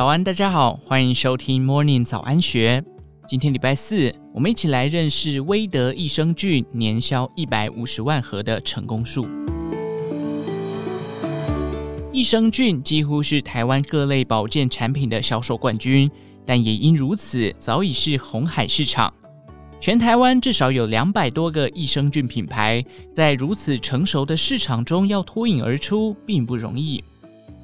早安，大家好，欢迎收听 Morning 早安学。今天礼拜四，我们一起来认识威德益生菌年销一百五十万盒的成功数。益生菌几乎是台湾各类保健产品的销售冠军，但也因如此，早已是红海市场。全台湾至少有两百多个益生菌品牌，在如此成熟的市场中要脱颖而出，并不容易。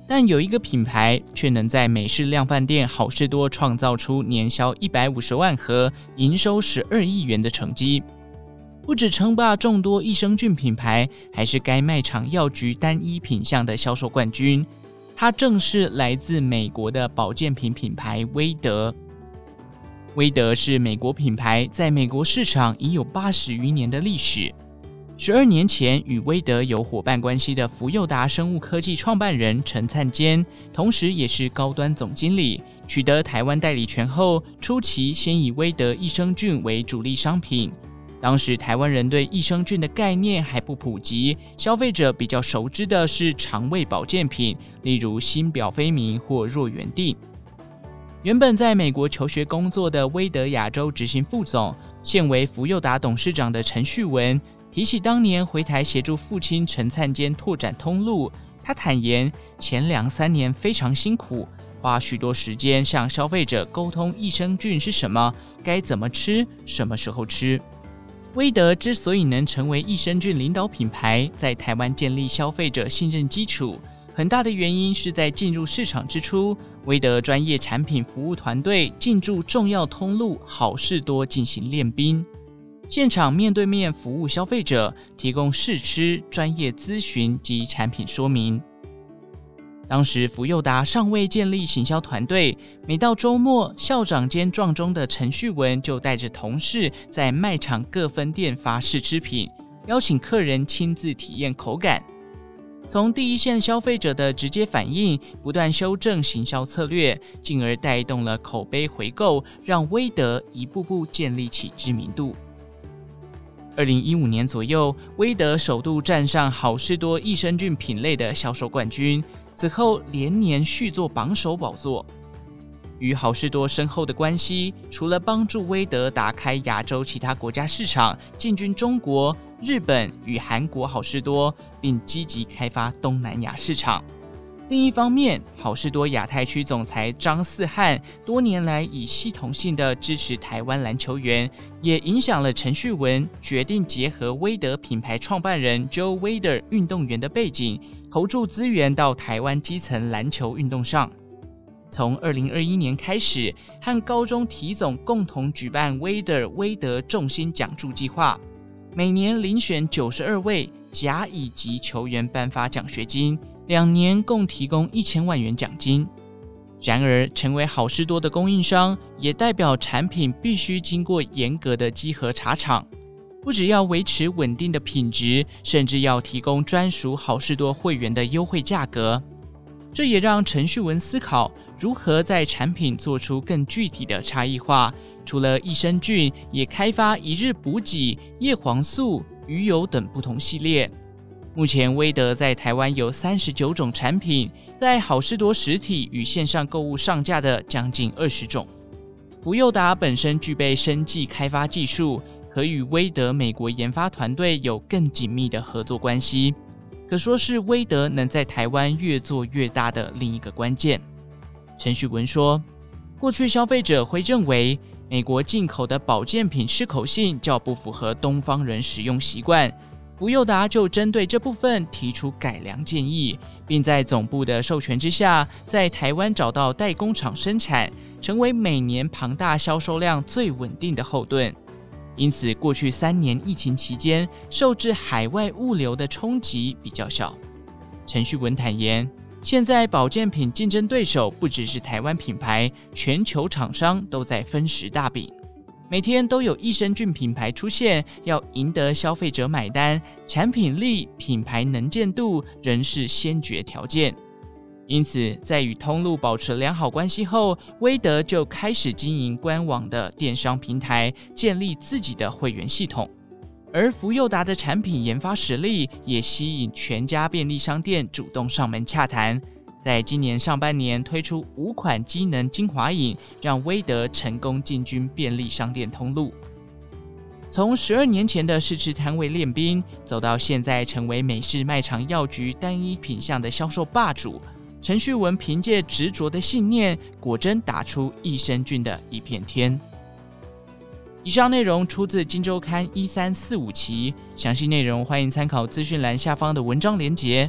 但有一个品牌却能在美式量贩店好事多创造出年销一百五十万盒、营收十二亿元的成绩，不止称霸众多益生菌品牌，还是该卖场药局单一品项的销售冠军。它正是来自美国的保健品品牌威德。威德是美国品牌，在美国市场已有八十余年的历史。十二年前，与威德有伙伴关系的福佑达生物科技创办人陈灿坚，同时也是高端总经理，取得台湾代理权后，初期先以威德益生菌为主力商品。当时台湾人对益生菌的概念还不普及，消费者比较熟知的是肠胃保健品，例如新表飞明或若元定。原本在美国求学工作的威德亚洲执行副总，现为福佑达董事长的陈旭文。提起当年回台协助父亲陈灿坚拓展通路，他坦言前两三年非常辛苦，花许多时间向消费者沟通益生菌是什么，该怎么吃，什么时候吃。威德之所以能成为益生菌领导品牌，在台湾建立消费者信任基础，很大的原因是在进入市场之初，威德专业产品服务团队进驻重要通路好事多进行练兵。现场面对面服务消费者，提供试吃、专业咨询及产品说明。当时福佑达尚未建立行销团队，每到周末，校长兼撞钟的陈旭文就带着同事在卖场各分店发试吃品，邀请客人亲自体验口感。从第一线消费者的直接反应，不断修正行销策略，进而带动了口碑回购，让威德一步步建立起知名度。二零一五年左右，威德首度站上好事多益生菌品类的销售冠军，此后连年续坐榜首宝座。与好事多深厚的关系，除了帮助威德打开亚洲其他国家市场，进军中国、日本与韩国好事多，并积极开发东南亚市场。另一方面，好事多亚太区总裁张四汉多年来以系统性的支持台湾篮球员，也影响了陈旭文决定结合威德品牌创办人 Joe Weider 运动员的背景，投注资源到台湾基层篮球运动上。从二零二一年开始，和高中体总共同举办 Weider 威德重心奖助计划，每年遴选九十二位甲乙级球员颁发奖学金。两年共提供一千万元奖金。然而，成为好事多的供应商，也代表产品必须经过严格的稽核查厂，不只要维持稳定的品质，甚至要提供专属好事多会员的优惠价格。这也让陈旭文思考如何在产品做出更具体的差异化。除了益生菌，也开发一日补给、叶黄素、鱼油等不同系列。目前，威德在台湾有三十九种产品，在好事多实体与线上购物上架的将近二十种。福佑达本身具备生技开发技术，可与威德美国研发团队有更紧密的合作关系，可说是威德能在台湾越做越大的另一个关键。陈旭文说：“过去消费者会认为美国进口的保健品适口性较不符合东方人使用习惯。”福佑达就针对这部分提出改良建议，并在总部的授权之下，在台湾找到代工厂生产，成为每年庞大销售量最稳定的后盾。因此，过去三年疫情期间，受制海外物流的冲击比较小。陈旭文坦言，现在保健品竞争对手不只是台湾品牌，全球厂商都在分食大饼。每天都有益生菌品牌出现，要赢得消费者买单，产品力、品牌能见度仍是先决条件。因此，在与通路保持良好关系后，威德就开始经营官网的电商平台，建立自己的会员系统。而福佑达的产品研发实力也吸引全家便利商店主动上门洽谈。在今年上半年推出五款机能精华饮，让威德成功进军便利商店通路。从十二年前的试吃摊位练兵，走到现在成为美式卖场药局单一品项的销售霸主，陈旭文凭借执着的信念，果真打出益生菌的一片天。以上内容出自《金周刊》一三四五期，详细内容欢迎参考资讯栏下方的文章连结。